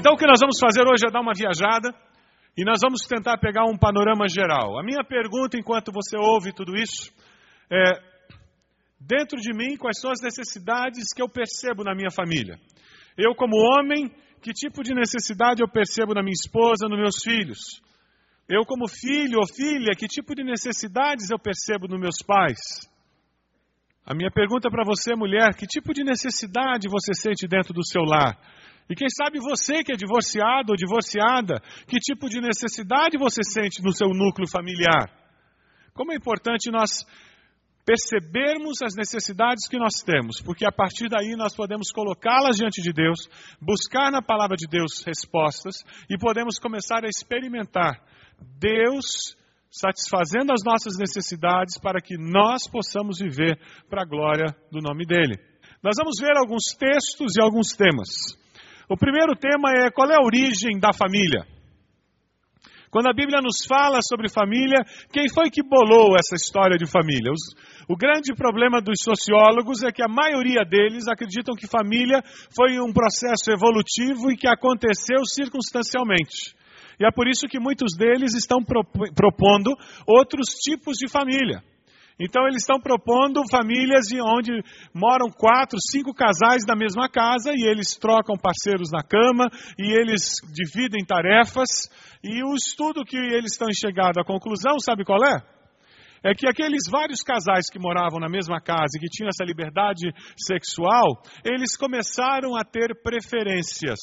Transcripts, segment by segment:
Então, o que nós vamos fazer hoje é dar uma viajada e nós vamos tentar pegar um panorama geral. A minha pergunta, enquanto você ouve tudo isso, é: dentro de mim, quais são as necessidades que eu percebo na minha família? Eu, como homem, que tipo de necessidade eu percebo na minha esposa, nos meus filhos? Eu, como filho ou filha, que tipo de necessidades eu percebo nos meus pais? A minha pergunta para você, mulher, que tipo de necessidade você sente dentro do seu lar? E quem sabe você que é divorciado ou divorciada, que tipo de necessidade você sente no seu núcleo familiar? Como é importante nós percebermos as necessidades que nós temos, porque a partir daí nós podemos colocá-las diante de Deus, buscar na palavra de Deus respostas e podemos começar a experimentar Deus satisfazendo as nossas necessidades para que nós possamos viver para a glória do nome dele. Nós vamos ver alguns textos e alguns temas. O primeiro tema é qual é a origem da família. Quando a Bíblia nos fala sobre família, quem foi que bolou essa história de família? Os, o grande problema dos sociólogos é que a maioria deles acreditam que família foi um processo evolutivo e que aconteceu circunstancialmente. E é por isso que muitos deles estão propondo outros tipos de família. Então eles estão propondo famílias de onde moram quatro, cinco casais na mesma casa e eles trocam parceiros na cama e eles dividem tarefas. E o estudo que eles estão chegando à conclusão, sabe qual é? É que aqueles vários casais que moravam na mesma casa e que tinham essa liberdade sexual, eles começaram a ter preferências.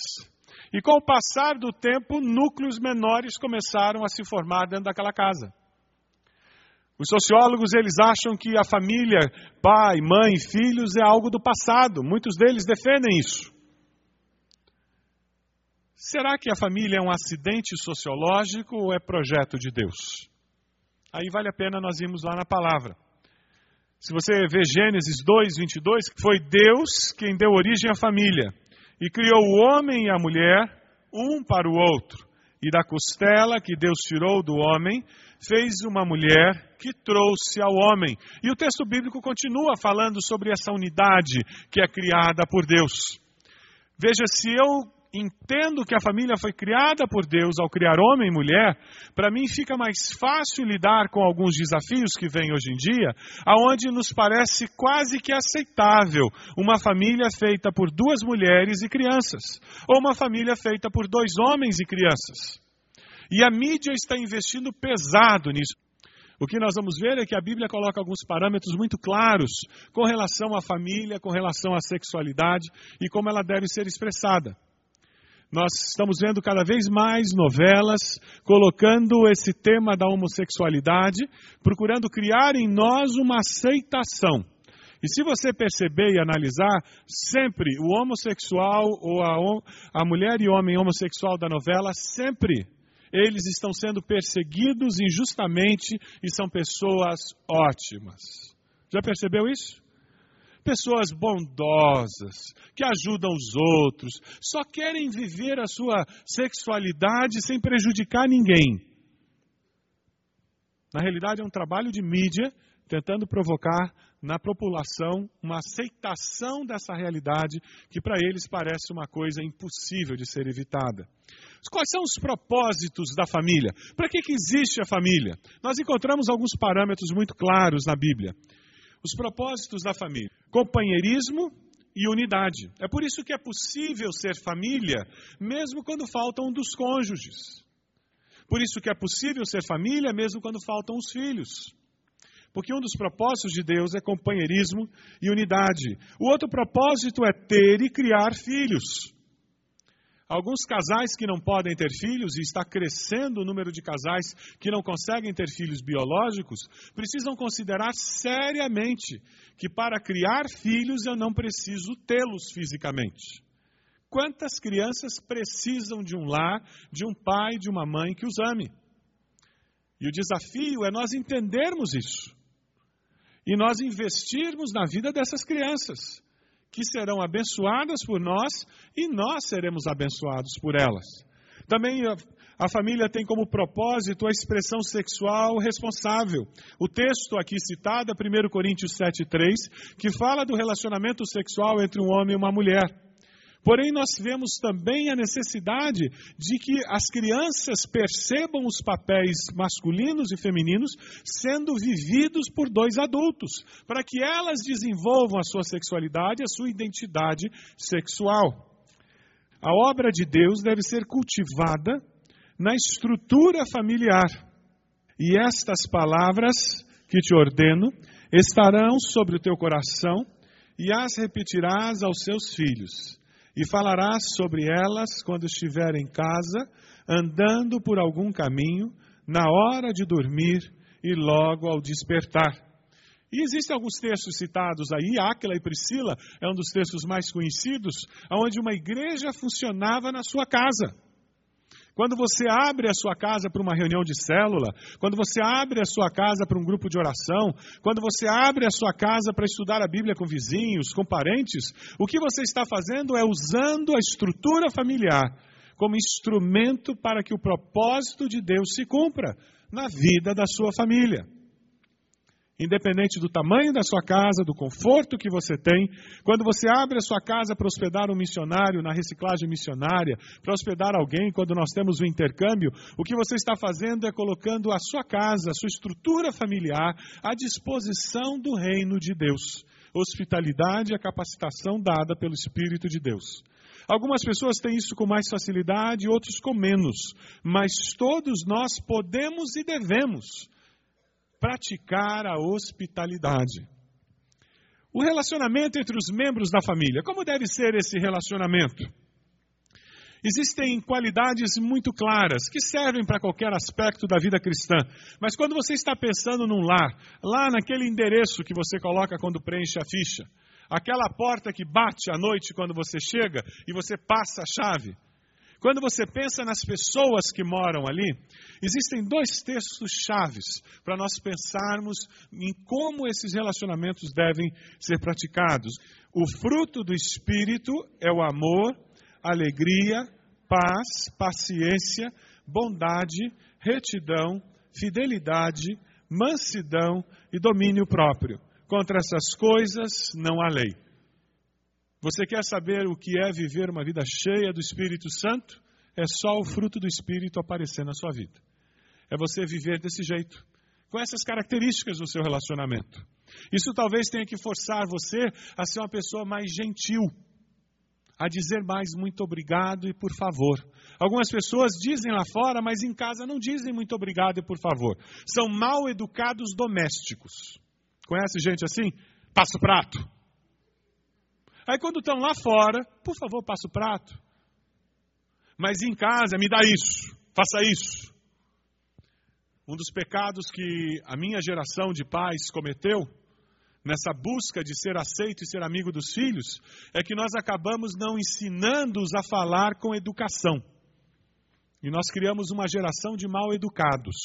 E com o passar do tempo, núcleos menores começaram a se formar dentro daquela casa. Os sociólogos eles acham que a família, pai, mãe, filhos é algo do passado. Muitos deles defendem isso. Será que a família é um acidente sociológico ou é projeto de Deus? Aí vale a pena nós irmos lá na palavra. Se você vê Gênesis 2, 22, foi Deus quem deu origem à família e criou o homem e a mulher, um para o outro. E da costela que Deus tirou do homem, fez uma mulher que trouxe ao homem. E o texto bíblico continua falando sobre essa unidade que é criada por Deus. Veja, se eu entendo que a família foi criada por Deus ao criar homem e mulher, para mim fica mais fácil lidar com alguns desafios que vêm hoje em dia, aonde nos parece quase que aceitável uma família feita por duas mulheres e crianças, ou uma família feita por dois homens e crianças. E a mídia está investindo pesado nisso. O que nós vamos ver é que a Bíblia coloca alguns parâmetros muito claros com relação à família, com relação à sexualidade e como ela deve ser expressada. Nós estamos vendo cada vez mais novelas colocando esse tema da homossexualidade, procurando criar em nós uma aceitação. E se você perceber e analisar, sempre o homossexual ou a, a mulher e homem homossexual da novela, sempre eles estão sendo perseguidos injustamente e são pessoas ótimas. Já percebeu isso? Pessoas bondosas, que ajudam os outros, só querem viver a sua sexualidade sem prejudicar ninguém. Na realidade, é um trabalho de mídia tentando provocar na população uma aceitação dessa realidade que para eles parece uma coisa impossível de ser evitada. Quais são os propósitos da família? Para que, que existe a família? Nós encontramos alguns parâmetros muito claros na Bíblia. Os propósitos da família: companheirismo e unidade. É por isso que é possível ser família, mesmo quando faltam um dos cônjuges. Por isso que é possível ser família, mesmo quando faltam os filhos. Porque um dos propósitos de Deus é companheirismo e unidade. O outro propósito é ter e criar filhos. Alguns casais que não podem ter filhos, e está crescendo o número de casais que não conseguem ter filhos biológicos, precisam considerar seriamente que para criar filhos eu não preciso tê-los fisicamente. Quantas crianças precisam de um lar, de um pai, de uma mãe que os ame? E o desafio é nós entendermos isso e nós investirmos na vida dessas crianças, que serão abençoadas por nós e nós seremos abençoados por elas. Também a, família tem como propósito a expressão sexual responsável. O texto aqui citado é 1 Coríntios 7,3, que fala do relacionamento sexual entre um homem e uma mulher. Porém, nós vemos também a necessidade de que as crianças percebam os papéis masculinos e femininos sendo vividos por dois adultos, para que elas desenvolvam a sua sexualidade, a sua identidade sexual. A obra de Deus deve ser cultivada na estrutura familiar. E estas palavras que te ordeno estarão sobre o teu coração e as repetirás aos seus filhos e falarás sobre elas quando estiver em casa, andando por algum caminho, na hora de dormir e logo ao despertar. E existem alguns textos citados aí, Áquila e Priscila é um dos textos mais conhecidos, onde uma igreja funcionava na sua casa. Quando você abre a sua casa para uma reunião de célula, quando você abre a sua casa para um grupo de oração, quando você abre a sua casa para estudar a Bíblia com vizinhos, com parentes, o que você está fazendo é usando a estrutura familiar como instrumento para que o propósito de Deus se cumpra na vida da sua família. Independente do tamanho da sua casa, do conforto que você tem, quando você abre a sua casa para hospedar um missionário na reciclagem missionária, para hospedar alguém, quando nós temos o um intercâmbio, o que você está fazendo é colocando a sua casa, a sua estrutura familiar à disposição do reino de Deus. Hospitalidade e a capacitação dada pelo Espírito de Deus. Algumas pessoas têm isso com mais facilidade, outros com menos, mas todos nós podemos e devemos praticar a hospitalidade. O relacionamento entre os membros da família. Como deve ser esse relacionamento? Existem qualidades muito claras que servem para qualquer aspecto da vida cristã. Mas quando você está pensando num lar, lá naquele endereço que você coloca quando preenche a ficha, aquela porta que bate à noite quando você chega e você passa a chave, quando você pensa nas pessoas que moram ali, existem dois textos chaves para nós pensarmos em como esses relacionamentos devem ser praticados. O fruto do Espírito é o amor, alegria, paz, paciência, bondade, retidão, fidelidade, mansidão e domínio próprio. Contra essas coisas não há lei. Você quer saber o que é viver uma vida cheia do Espírito Santo? É só o fruto do Espírito aparecer na sua vida. É você viver desse jeito, com essas características do seu relacionamento. Isso talvez tenha que forçar você a ser uma pessoa mais gentil, a dizer mais muito obrigado e por favor. Algumas pessoas dizem lá fora, mas em casa não dizem muito obrigado e por favor. São mal educados domésticos. Conhece gente assim? Passa o prato. Aí quando estão lá fora, por favor, passa o prato. Mas em casa, me dá isso, faça isso. Um dos pecados que a minha geração de pais cometeu, nessa busca de ser aceito e ser amigo dos filhos, é que nós acabamos não ensinando-os a falar com educação. E nós criamos uma geração de mal educados,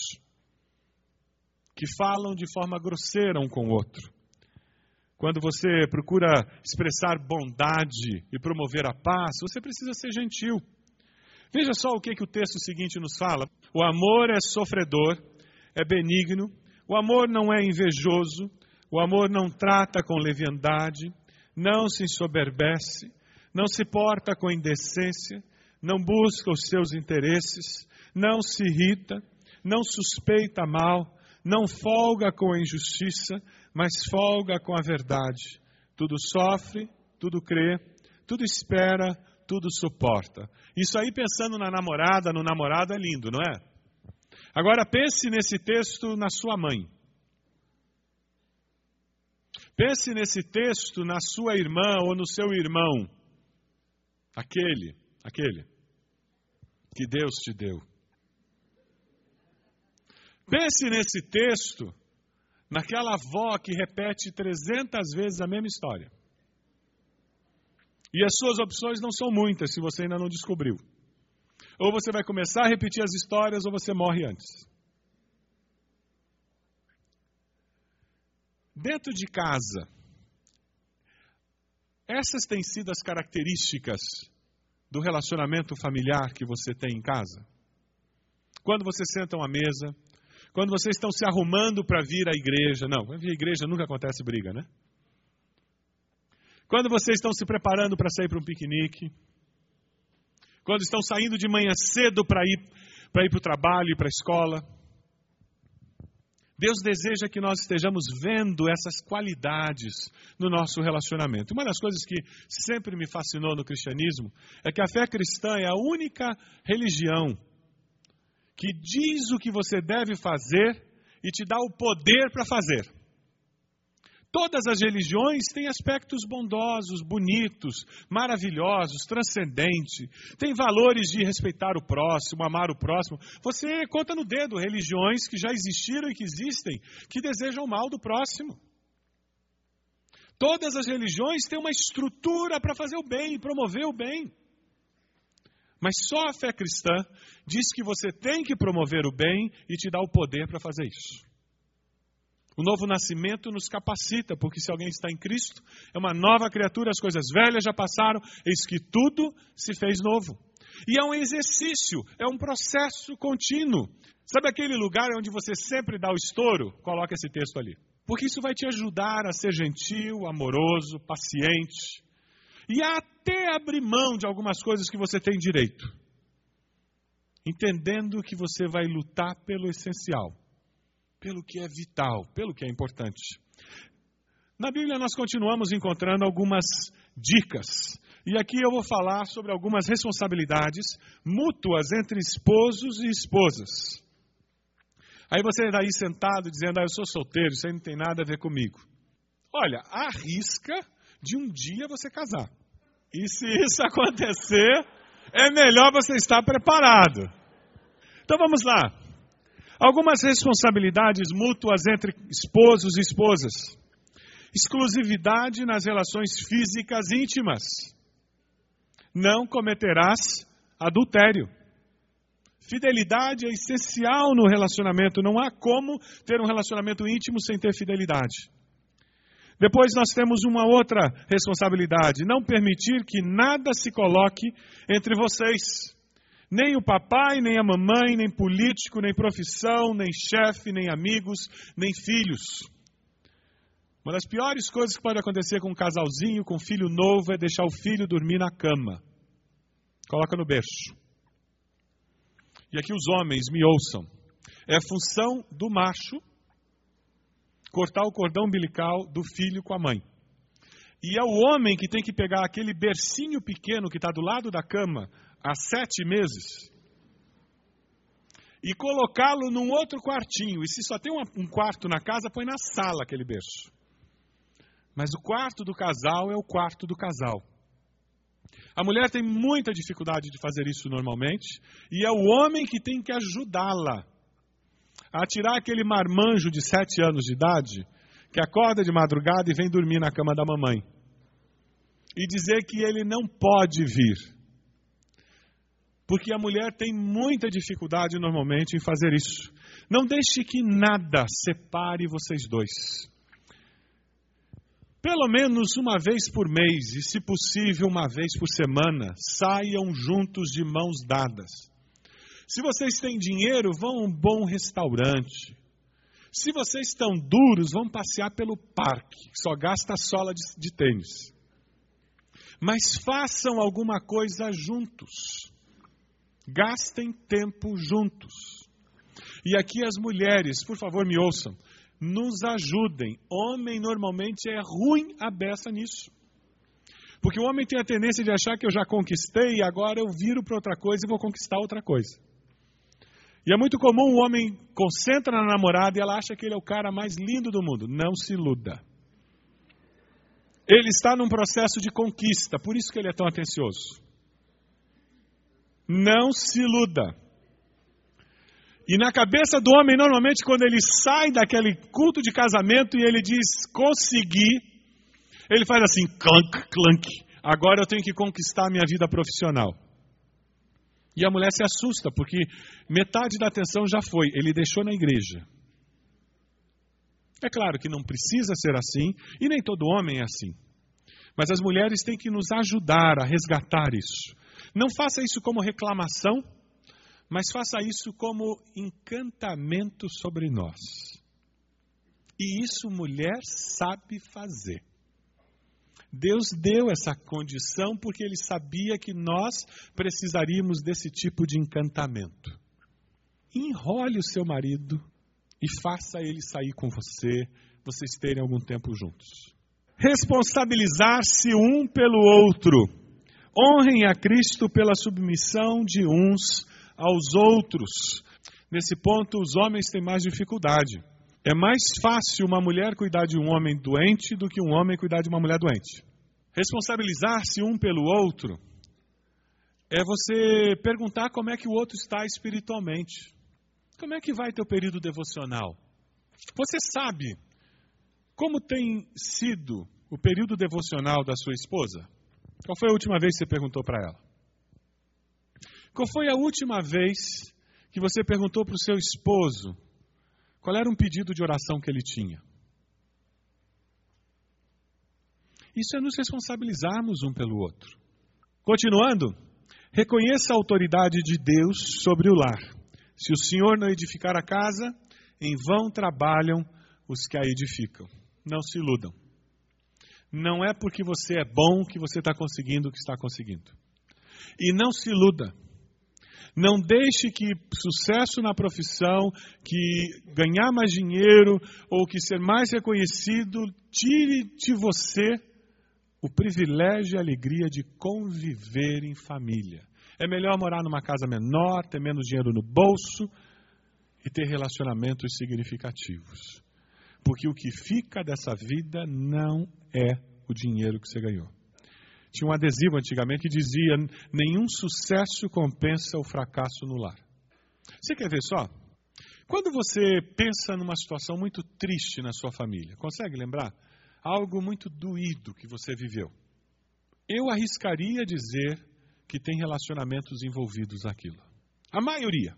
que falam de forma grosseira um com o outro. Quando você procura expressar bondade e promover a paz, você precisa ser gentil. Veja só o que, que o texto seguinte nos fala. O amor é sofredor, é benigno, o amor não é invejoso, o amor não trata com leviandade, não se ensoberbece, não se porta com indecência, não busca os seus interesses, não se irrita, não suspeita mal, não folga com a injustiça, mas folga com a verdade. Tudo sofre, tudo crê, tudo espera, tudo suporta. Isso aí pensando na namorada, no namorado é lindo, não é? Agora pense nesse texto na sua mãe. Pense nesse texto na sua irmã ou no seu irmão. Aquele, aquele que Deus te deu. Pense nesse texto, naquela avó que repete 300 vezes a mesma história. E as suas opções não são muitas se você ainda não descobriu. Ou você vai começar a repetir as histórias ou você morre antes. Dentro de casa, essas têm sido as características do relacionamento familiar que você tem em casa? Quando vocês sentam à mesa, quando vocês estão se arrumando para vir à igreja, não, vir à igreja nunca acontece briga, né? Quando vocês estão se preparando para sair para um piquenique, quando estão saindo de manhã cedo para ir para ir para o trabalho e para a escola, Deus deseja que nós estejamos vendo essas qualidades no nosso relacionamento. Uma das coisas que sempre me fascinou no cristianismo é que a fé cristã é a única religião que diz o que você deve fazer e te dá o poder para fazer. Todas as religiões têm aspectos bondosos, bonitos, maravilhosos, transcendentes. Tem valores de respeitar o próximo, amar o próximo. Você conta no dedo religiões que já existiram e que existem, que desejam o mal do próximo. Todas as religiões têm uma estrutura para fazer o bem promover o bem. Mas só a fé cristã diz que você tem que promover o bem e te dá o poder para fazer isso. O novo nascimento nos capacita, porque se alguém está em Cristo, é uma nova criatura, as coisas velhas já passaram, eis que tudo se fez novo. E é um exercício, é um processo contínuo. Sabe aquele lugar onde você sempre dá o estouro? Coloca esse texto ali. Porque isso vai te ajudar a ser gentil, amoroso, paciente e até abrir mão de algumas coisas que você tem direito. Entendendo que você vai lutar pelo essencial pelo que é vital, pelo que é importante. Na Bíblia nós continuamos encontrando algumas dicas. E aqui eu vou falar sobre algumas responsabilidades mútuas entre esposos e esposas. Aí você daí sentado dizendo, ah, eu sou solteiro, isso aí não tem nada a ver comigo. Olha, arrisca de um dia você casar. E se isso acontecer, é melhor você estar preparado. Então vamos lá. Algumas responsabilidades mútuas entre esposos e esposas. Exclusividade nas relações físicas íntimas. Não cometerás adultério. Fidelidade é essencial no relacionamento. Não há como ter um relacionamento íntimo sem ter fidelidade. Depois nós temos uma outra responsabilidade: não permitir que nada se coloque entre vocês. Nem o papai, nem a mamãe, nem político, nem profissão, nem chefe, nem amigos, nem filhos. Uma das piores coisas que pode acontecer com um casalzinho, com um filho novo, é deixar o filho dormir na cama. Coloca no berço. E aqui os homens me ouçam. É função do macho cortar o cordão umbilical do filho com a mãe. E é o homem que tem que pegar aquele bercinho pequeno que está do lado da cama, há sete meses e colocá-lo num outro quartinho. E se só tem um quarto na casa, põe na sala aquele berço. Mas o quarto do casal é o quarto do casal. A mulher tem muita dificuldade de fazer isso normalmente, e é o homem que tem que ajudá-la a tirar aquele marmanjo de sete anos de idade que acorda de madrugada e vem dormir na cama da mamãe. E dizer que ele não pode vir. Porque a mulher tem muita dificuldade normalmente em fazer isso. Não deixe que nada separe vocês dois. Pelo menos uma vez por mês, e se possível, uma vez por semana, saiam juntos de mãos dadas. Se vocês têm dinheiro, vão a um bom restaurante. Se vocês estão duros, vão passear pelo parque, só gasta sola de, de tênis. Mas façam alguma coisa juntos. Gastem tempo juntos. E aqui as mulheres, por favor, me ouçam nos ajudem. Homem normalmente é ruim a beça nisso. Porque o homem tem a tendência de achar que eu já conquistei e agora eu viro para outra coisa e vou conquistar outra coisa. E é muito comum o homem concentra na namorada e ela acha que ele é o cara mais lindo do mundo. Não se iluda. Ele está num processo de conquista, por isso que ele é tão atencioso. Não se iluda. E na cabeça do homem, normalmente, quando ele sai daquele culto de casamento e ele diz consegui, ele faz assim, clunk, clunk. Agora eu tenho que conquistar a minha vida profissional. E a mulher se assusta, porque metade da atenção já foi, ele deixou na igreja. É claro que não precisa ser assim, e nem todo homem é assim. Mas as mulheres têm que nos ajudar a resgatar isso. Não faça isso como reclamação, mas faça isso como encantamento sobre nós. E isso mulher sabe fazer. Deus deu essa condição porque Ele sabia que nós precisaríamos desse tipo de encantamento. Enrole o seu marido e faça ele sair com você, vocês terem algum tempo juntos. Responsabilizar-se um pelo outro. Honrem a Cristo pela submissão de uns aos outros. Nesse ponto, os homens têm mais dificuldade. É mais fácil uma mulher cuidar de um homem doente do que um homem cuidar de uma mulher doente. Responsabilizar-se um pelo outro é você perguntar como é que o outro está espiritualmente. Como é que vai teu período devocional? Você sabe como tem sido o período devocional da sua esposa? Qual foi a última vez que você perguntou para ela? Qual foi a última vez que você perguntou para o seu esposo qual era um pedido de oração que ele tinha? Isso é nos responsabilizarmos um pelo outro. Continuando, reconheça a autoridade de Deus sobre o lar. Se o Senhor não edificar a casa, em vão trabalham os que a edificam. Não se iludam. Não é porque você é bom que você está conseguindo o que está conseguindo. E não se iluda. Não deixe que sucesso na profissão, que ganhar mais dinheiro ou que ser mais reconhecido tire de você o privilégio e a alegria de conviver em família. É melhor morar numa casa menor, ter menos dinheiro no bolso e ter relacionamentos significativos. Porque o que fica dessa vida não é o dinheiro que você ganhou. Tinha um adesivo antigamente que dizia: nenhum sucesso compensa o fracasso no lar. Você quer ver só? Quando você pensa numa situação muito triste na sua família, consegue lembrar? Algo muito doído que você viveu. Eu arriscaria dizer que tem relacionamentos envolvidos naquilo. A maioria.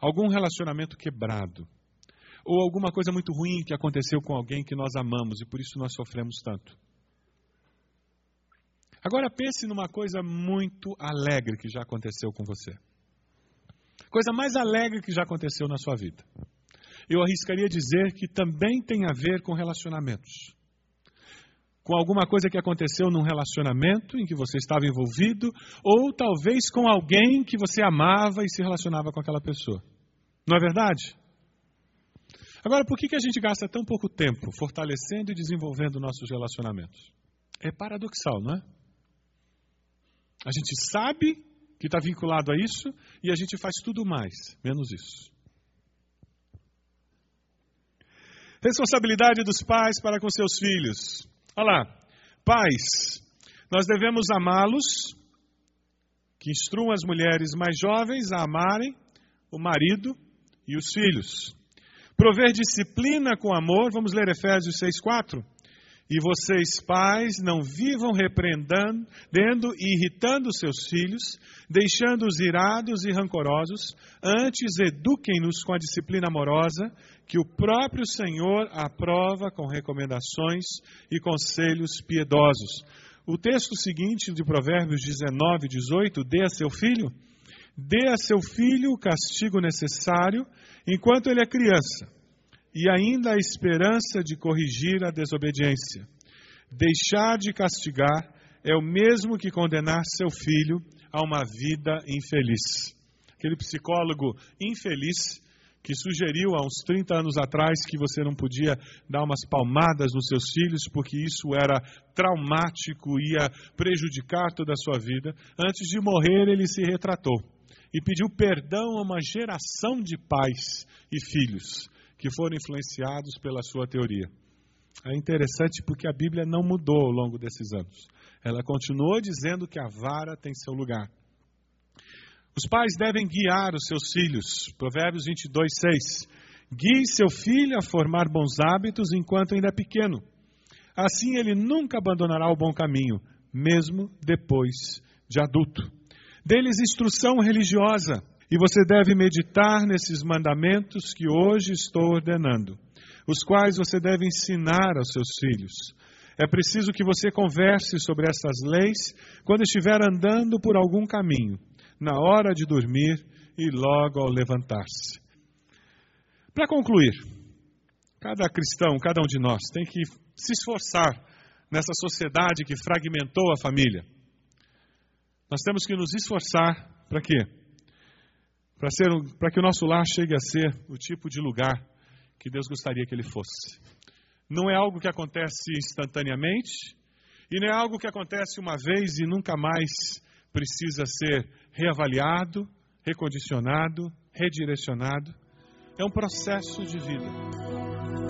Algum relacionamento quebrado. Ou alguma coisa muito ruim que aconteceu com alguém que nós amamos e por isso nós sofremos tanto. Agora pense numa coisa muito alegre que já aconteceu com você. Coisa mais alegre que já aconteceu na sua vida. Eu arriscaria dizer que também tem a ver com relacionamentos. Com alguma coisa que aconteceu num relacionamento em que você estava envolvido, ou talvez com alguém que você amava e se relacionava com aquela pessoa. Não é verdade? Agora, por que, que a gente gasta tão pouco tempo fortalecendo e desenvolvendo nossos relacionamentos? É paradoxal, não é? A gente sabe que está vinculado a isso e a gente faz tudo mais, menos isso. Responsabilidade dos pais para com seus filhos. Olha lá, pais, Nós devemos amá-los, que instruam as mulheres mais jovens a amarem o marido e os filhos. Prover disciplina com amor, vamos ler Efésios 6,4. E vocês, pais, não vivam repreendendo e irritando seus filhos, deixando-os irados e rancorosos, antes eduquem-nos com a disciplina amorosa, que o próprio Senhor aprova com recomendações e conselhos piedosos. O texto seguinte de Provérbios 19, 18: Dê a seu filho, dê a seu filho o castigo necessário enquanto ele é criança e ainda a esperança de corrigir a desobediência. Deixar de castigar é o mesmo que condenar seu filho a uma vida infeliz. Aquele psicólogo infeliz que sugeriu há uns 30 anos atrás que você não podia dar umas palmadas nos seus filhos porque isso era traumático, ia prejudicar toda a sua vida. Antes de morrer, ele se retratou e pediu perdão a uma geração de pais e filhos que foram influenciados pela sua teoria. É interessante porque a Bíblia não mudou ao longo desses anos. Ela continuou dizendo que a vara tem seu lugar. Os pais devem guiar os seus filhos. Provérbios 22, 6. Guie seu filho a formar bons hábitos enquanto ainda é pequeno. Assim ele nunca abandonará o bom caminho, mesmo depois de adulto. Dê-lhes instrução religiosa e você deve meditar nesses mandamentos que hoje estou ordenando, os quais você deve ensinar aos seus filhos. É preciso que você converse sobre essas leis quando estiver andando por algum caminho, na hora de dormir e logo ao levantar-se. Para concluir, cada cristão, cada um de nós, tem que se esforçar nessa sociedade que fragmentou a família. Nós temos que nos esforçar para quê? Para que o nosso lar chegue a ser o tipo de lugar que Deus gostaria que ele fosse. Não é algo que acontece instantaneamente e não é algo que acontece uma vez e nunca mais precisa ser reavaliado, recondicionado, redirecionado. É um processo de vida.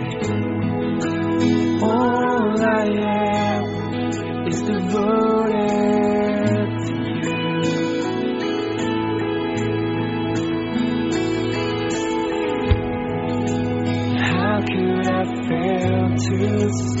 All I am is devoted to you. How could I fail to